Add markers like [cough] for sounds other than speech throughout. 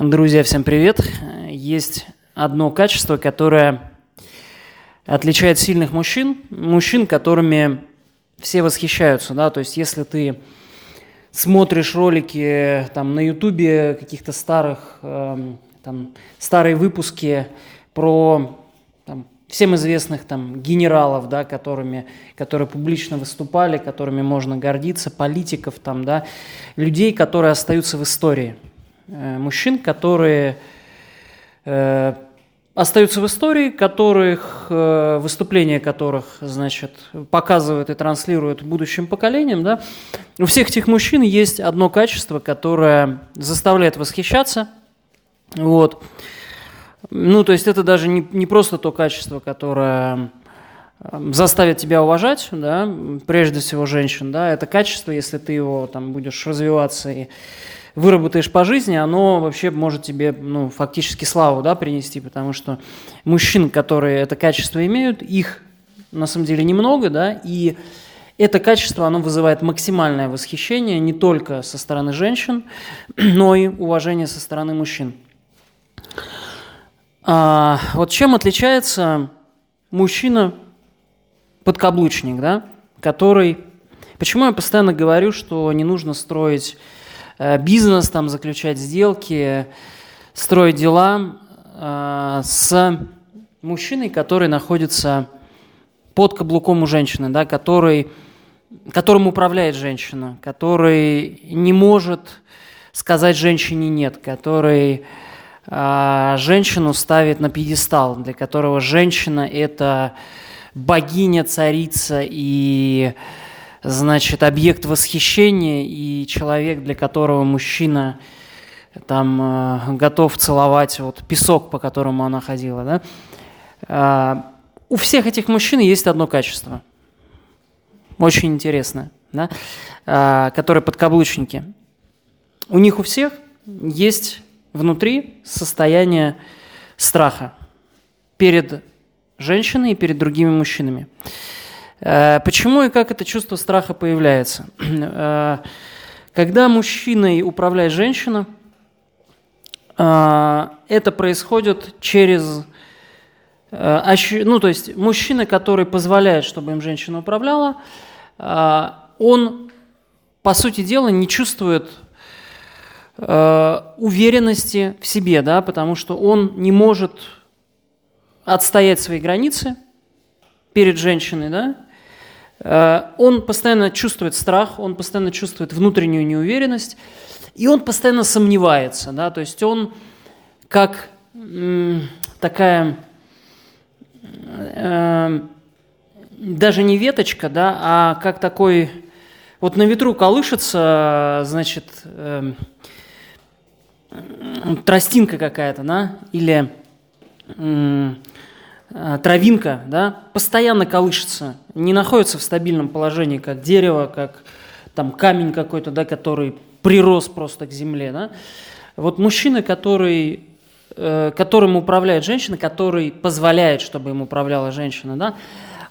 Друзья, всем привет! Есть одно качество, которое отличает сильных мужчин, мужчин, которыми все восхищаются, да, то есть если ты смотришь ролики там на ютубе каких-то старых, э, там, старые выпуски про там, всем известных там генералов, да, которыми, которые публично выступали, которыми можно гордиться, политиков там, да, людей, которые остаются в истории, мужчин, которые э, остаются в истории, которых, э, выступления которых, значит, показывают и транслируют будущим поколениям, да, у всех этих мужчин есть одно качество, которое заставляет восхищаться, вот. Ну, то есть это даже не, не просто то качество, которое заставит тебя уважать, да, прежде всего женщин, да, это качество, если ты его там будешь развиваться и выработаешь по жизни, оно вообще может тебе, ну, фактически славу, да, принести, потому что мужчин, которые это качество имеют, их на самом деле немного, да, и это качество, оно вызывает максимальное восхищение не только со стороны женщин, [clears throat] но и уважение со стороны мужчин. А, вот чем отличается мужчина подкаблучник, да, который... Почему я постоянно говорю, что не нужно строить Э, бизнес, там, заключать сделки, строить дела э, с мужчиной, который находится под каблуком у женщины, да, который, которым управляет женщина, который не может сказать женщине «нет», который э, женщину ставит на пьедестал, для которого женщина – это богиня, царица и значит, объект восхищения и человек, для которого мужчина там э, готов целовать вот песок, по которому она ходила, да? Э, у всех этих мужчин есть одно качество, очень интересное, да? э, которые подкаблучники. У них у всех есть внутри состояние страха перед женщиной и перед другими мужчинами. Э, почему и как это чувство страха появляется? [clears throat] Э, когда мужчиной управляет женщина, э, это происходит через... Ну, то есть мужчина, который позволяет, чтобы им женщина управляла, он, по сути дела, не чувствует уверенности в себе, да, потому что он не может отстоять свои границы перед женщиной, да, Э, он постоянно чувствует страх, он постоянно чувствует внутреннюю неуверенность, и он постоянно сомневается, да, то есть он как такая э, даже не веточка, да, а как такой вот на ветру колышется, значит, э, тростинка какая-то, да, или Э, травинка, да, постоянно колышется, не находится в стабильном положении, как дерево, как там камень какой-то, да, который прирос просто к земле, да. Вот мужчина, который, э, которым управляет женщина, который позволяет, чтобы им управляла женщина, да,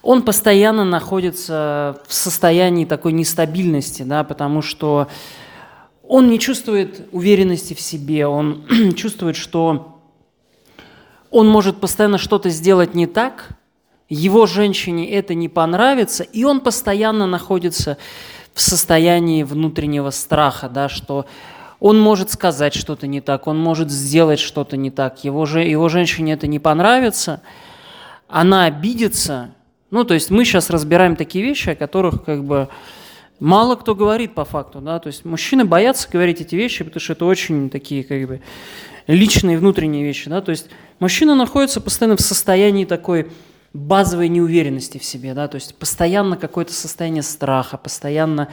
он постоянно находится в состоянии такой нестабильности, да, потому что он не чувствует уверенности в себе, он [clears throat] чувствует, что он может постоянно что-то сделать не так, его женщине это не понравится, и он постоянно находится в состоянии внутреннего страха, да, что он может сказать что-то не так, он может сделать что-то не так, его, же, его женщине это не понравится, она обидится. Ну, то есть мы сейчас разбираем такие вещи, о которых как бы мало кто говорит по факту, да, то есть мужчины боятся говорить эти вещи, потому что это очень такие как бы личные внутренние вещи, да, то есть Мужчина находится постоянно в состоянии такой базовой неуверенности в себе, да, то есть постоянно какое-то состояние страха, постоянно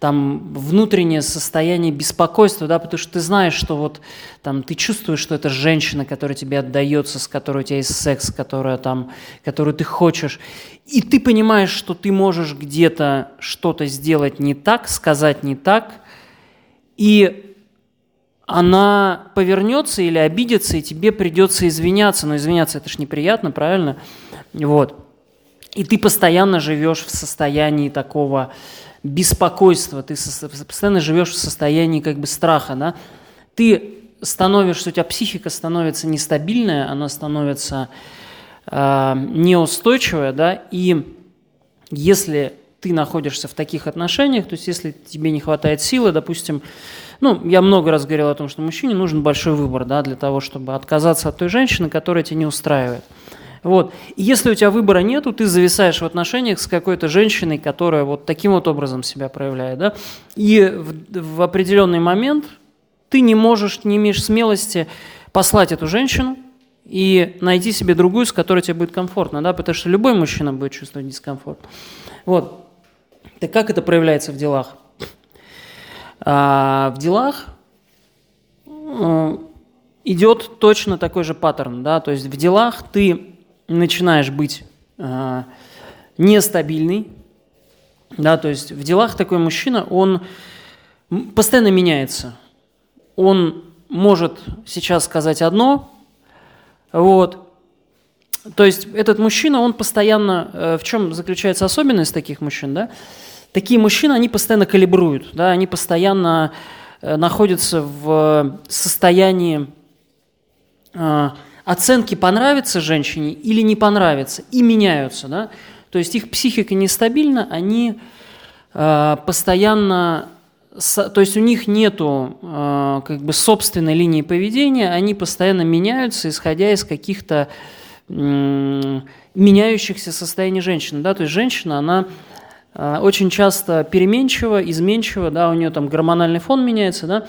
там внутреннее состояние беспокойства, да, потому что ты знаешь, что вот там ты чувствуешь, что это женщина, которая тебе отдается, с которой у тебя есть секс, которая там, которую ты хочешь, и ты понимаешь, что ты можешь где-то что-то сделать не так, сказать не так, и она повернется или обидится, и тебе придется извиняться. Но извиняться это ж неприятно, правильно? Вот. И ты постоянно живешь в состоянии такого беспокойства, ты постоянно живешь в состоянии как бы страха, да? Ты становишься, у тебя психика становится нестабильная, она становится э, неустойчивая, да, и если ты находишься в таких отношениях, то есть если тебе не хватает силы, допустим, ну, я много раз говорил о том, что мужчине нужен большой выбор, да, для того, чтобы отказаться от той женщины, которая тебя не устраивает. Вот. Если у тебя выбора нету, ты зависаешь в отношениях с какой-то женщиной, которая вот таким вот образом себя проявляет, да, и в, в определенный момент ты не можешь, не имеешь смелости послать эту женщину и найти себе другую, с которой тебе будет комфортно, да, потому что любой мужчина будет чувствовать дискомфорт. Вот. Так как это проявляется в делах? А, в делах идет точно такой же паттерн, да, то есть в делах ты начинаешь быть э, нестабильный, да, то есть в делах такой мужчина, он постоянно меняется. Он может сейчас сказать одно, вот, то есть этот мужчина, он постоянно, э, в чем заключается особенность таких мужчин, да, такие мужчины, они постоянно калибруют, да, они постоянно э, находятся в состоянии э, оценки понравится женщине или не понравится, и меняются, да, то есть их психика нестабильна, они э, постоянно, то есть у них нету э, как бы собственной линии поведения, они постоянно меняются, исходя из каких-то э, меняющихся состояний женщины, да, то есть женщина, она э, очень часто переменчива, изменчива, да, у нее там гормональный фон меняется, да,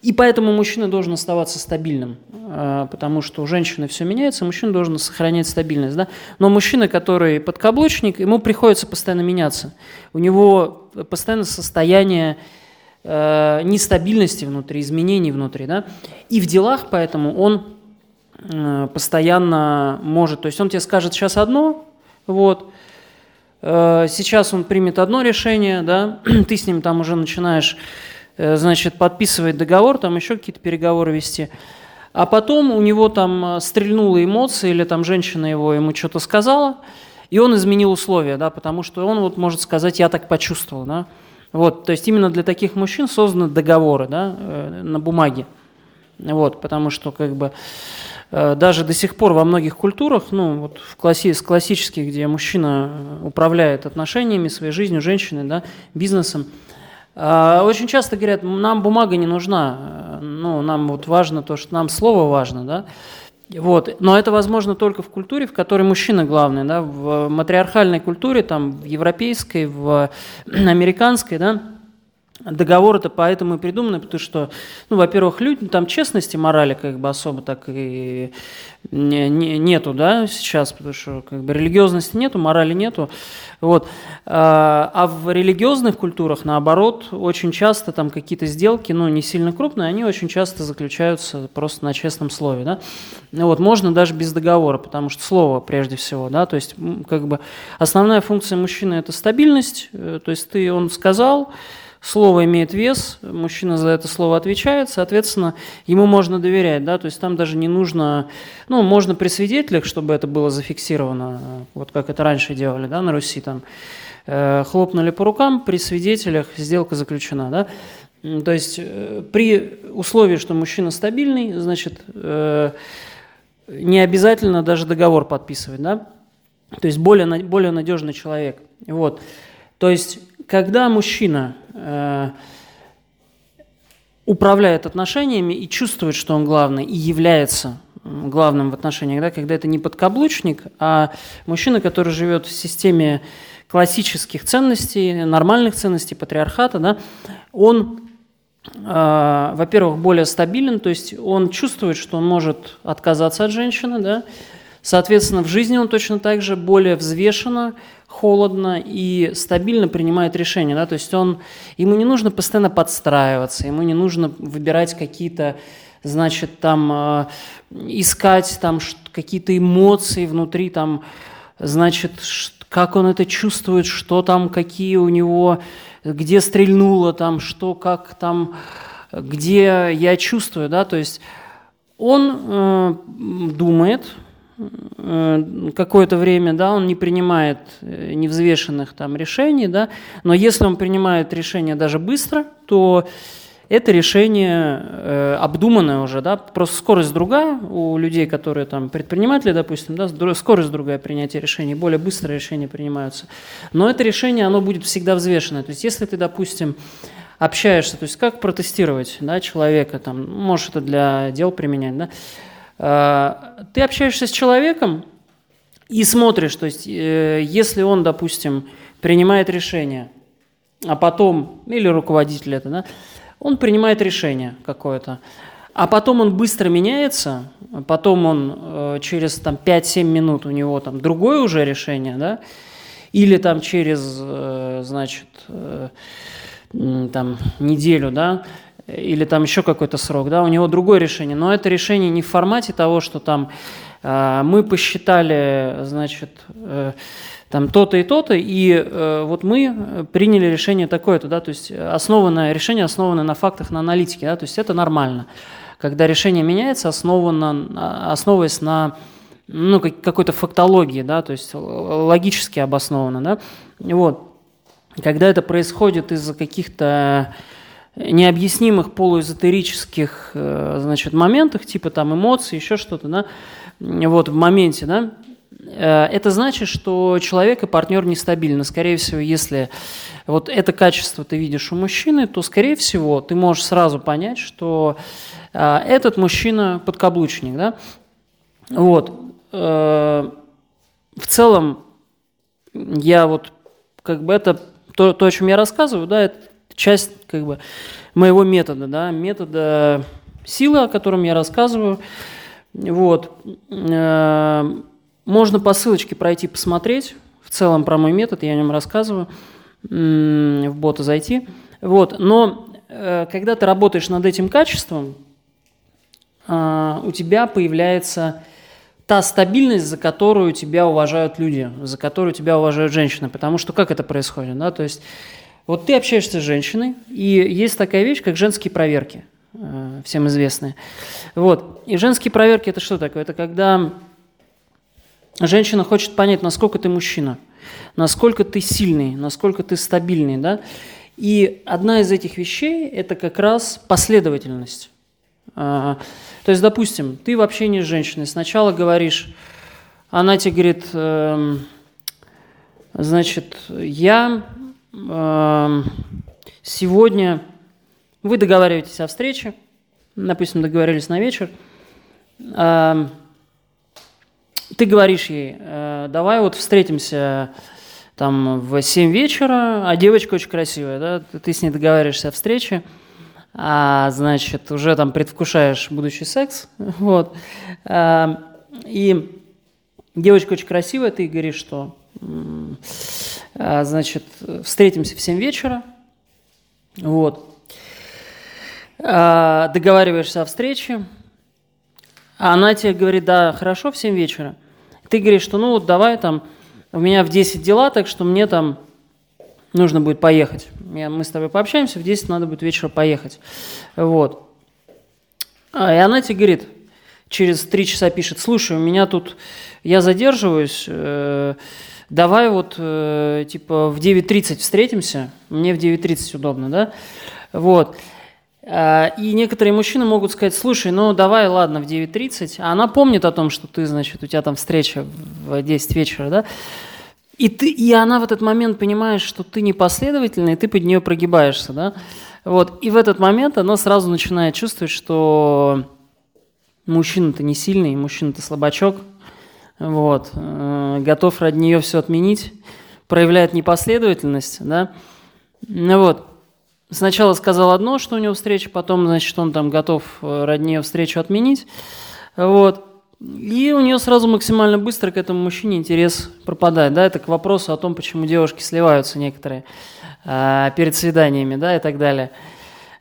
и поэтому мужчина должен оставаться стабильным, а, потому что у женщины все меняется, мужчина должен сохранять стабильность. Да? Но мужчина, который подкаблучник, ему приходится постоянно меняться. У него постоянно состояние э, нестабильности внутри, изменений внутри. Да? И в делах поэтому он э, постоянно может, то есть он тебе скажет сейчас одно, вот, э, сейчас он примет одно решение, да, [clears throat] ты с ним там уже начинаешь Э, значит, подписывает договор, там еще какие-то переговоры вести. А потом у него там э, стрельнула эмоция, или там женщина его ему что-то сказала, и он изменил условия, да, потому что он вот может сказать, я так почувствовал, да. Вот, то есть именно для таких мужчин созданы договоры, да, э, на бумаге. Вот, потому что как бы даже до сих пор во многих культурах, ну вот в класси, классических, где мужчина управляет отношениями, своей жизнью, женщиной, да, бизнесом, очень часто говорят, нам бумага не нужна, ну, нам вот важно то, что нам слово важно, да, вот. Но это возможно только в культуре, в которой мужчина главный, да, в матриархальной культуре, там, в европейской, в [clears throat] американской, да, Договор это поэтому и придуманы, потому что, ну, во-первых, люди, там честности, морали как бы особо так и не, не, нету, да, сейчас, потому что как бы религиозности нету, морали нету, вот. А, а в религиозных культурах, наоборот, очень часто там какие-то сделки, ну, не сильно крупные, они очень часто заключаются просто на честном слове, да. Вот, можно даже без договора, потому что слово прежде всего, да, то есть как бы основная функция мужчины – это стабильность, э, то есть ты, он сказал, слово имеет вес, мужчина за это слово отвечает, соответственно, ему можно доверять, да, то есть там даже не нужно, ну, можно при свидетелях, чтобы это было зафиксировано, вот как это раньше делали, да, на Руси, там, э, хлопнули по рукам, при свидетелях сделка заключена, да, то есть э, при условии, что мужчина стабильный, значит, э, не обязательно даже договор подписывать, да, то есть более, более надежный человек, вот, то есть когда мужчина э, управляет отношениями и чувствует, что он главный, и является главным в отношениях, да, когда это не подкаблучник, а мужчина, который живет в системе классических ценностей, нормальных ценностей патриархата, да, он, э, во-первых, более стабилен, то есть он чувствует, что он может отказаться от женщины, да, соответственно, в жизни он точно так же более взвешенно, холодно и стабильно принимает решения. Да? То есть он, ему не нужно постоянно подстраиваться, ему не нужно выбирать какие-то, значит, там, э, искать там какие-то эмоции внутри, там, значит, как он это чувствует, что там, какие у него, где стрельнуло, там, что, как там, где я чувствую, да, то есть он э, думает, какое-то время, да, он не принимает э, невзвешенных там решений, да, но если он принимает решение даже быстро, то это решение э, обдуманное уже, да, просто скорость другая у людей, которые там предприниматели, допустим, да, скорость другая принятия решений, более быстрые решения принимаются. Но это решение, оно будет всегда взвешенное. То есть если ты, допустим, общаешься, то есть как протестировать да, человека, там, можешь это для дел применять, да, э, ты общаешься с человеком и смотришь, то есть э, если он, допустим, принимает решение, а потом, или руководитель это, да, он принимает решение какое-то, а потом он быстро меняется, потом он э, через там, 5-7 минут у него там другое уже решение, да, или там через, э, значит, там неделю, да, или там еще какой-то срок, да, у него другое решение, но это решение не в формате того, что там э, мы посчитали, значит, э, там то-то и то-то, и э, вот мы приняли решение такое-то, да, то есть основанное, решение основано на фактах, на аналитике, да, то есть это нормально. Когда решение меняется, основано, основываясь на ну, какой-то фактологии, да, то есть логически обосновано, да, вот. Когда это происходит из-за каких-то необъяснимых полуэзотерических, э, значит, моментах, типа там эмоций, еще что-то, да, вот в моменте, да, Э, это значит, что человек и партнер нестабильны. Скорее всего, если вот это качество ты видишь у мужчины, то, скорее всего, ты можешь сразу понять, что э, этот мужчина подкаблучник. Да? Вот. В целом, я вот как бы это то, то, о чем я рассказываю, да, это часть как бы моего метода, да, метода силы, о котором я рассказываю. Вот. Можно по ссылочке пройти посмотреть. В целом про мой метод, я о нем рассказываю. В бота зайти. Вот. Но э, когда ты работаешь над этим качеством, а, у тебя появляется та стабильность, за которую тебя уважают люди, за которую тебя уважают женщины. Потому что как это происходит? Да? То есть вот ты общаешься с женщиной, и есть такая вещь, как женские проверки, э, всем известные. Вот. И женские проверки – это что такое? Это когда Женщина хочет понять, насколько ты мужчина, насколько ты сильный, насколько ты стабильный, да. И одна из этих вещей – это как раз последовательность. А, то есть, допустим, ты в общении с женщиной сначала говоришь, она тебе говорит, эм, значит, я сегодня, вы договариваетесь о встрече, допустим, договорились на вечер, эм, ты говоришь ей, э, давай вот встретимся там в 7 вечера, а девочка очень красивая, да, ты с ней договариваешься о встрече, а, значит, уже там предвкушаешь будущий секс, [laughs] вот, а, и девочка очень красивая, ты говоришь, что, значит, встретимся в 7 вечера, вот, а, договариваешься о встрече, а она тебе говорит, да, хорошо, в 7 вечера. Ты говоришь, что ну вот давай там, у меня в 10 дела, так что мне там нужно будет поехать. Я, мы с тобой пообщаемся, в 10 надо будет вечера поехать. Вот. А, и она тебе говорит, через 3 часа пишет, слушай, у меня тут, я задерживаюсь, э, давай вот э, типа в 9.30 встретимся, мне в 9.30 удобно, да? Вот. А, и некоторые мужчины могут сказать, слушай, ну давай, ладно, в 9.30, а она помнит о том, что ты, значит, у тебя там встреча в 10 вечера, да? И, ты, и она в этот момент понимает, что ты непоследовательный, и ты под нее прогибаешься, да? Вот. И в этот момент она сразу начинает чувствовать, что мужчина-то не сильный, мужчина-то слабачок, вот, э, готов ради нее все отменить, проявляет непоследовательность, да? Ну вот. Сначала сказал одно, что у него встреча, потом, значит, он там готов э, ради нее встречу отменить. Вот. И у нее сразу максимально быстро к этому мужчине интерес пропадает. Да, это к вопросу о том, почему девушки сливаются некоторые а, перед свиданиями, да, и так далее.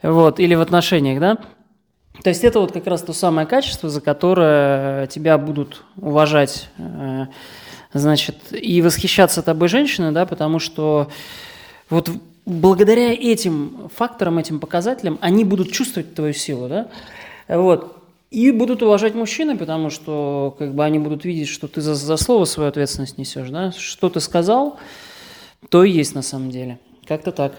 Вот, или в отношениях, да. То есть это вот как раз то самое качество, за которое тебя будут уважать, э, значит, и восхищаться тобой женщины, да, потому что вот благодаря этим факторам, этим показателям, они будут чувствовать твою силу, да, вот, и будут уважать мужчины, потому что как бы они будут видеть, что ты за, за слово свою ответственность несешь, да, что ты сказал, то и есть на самом деле, как-то так.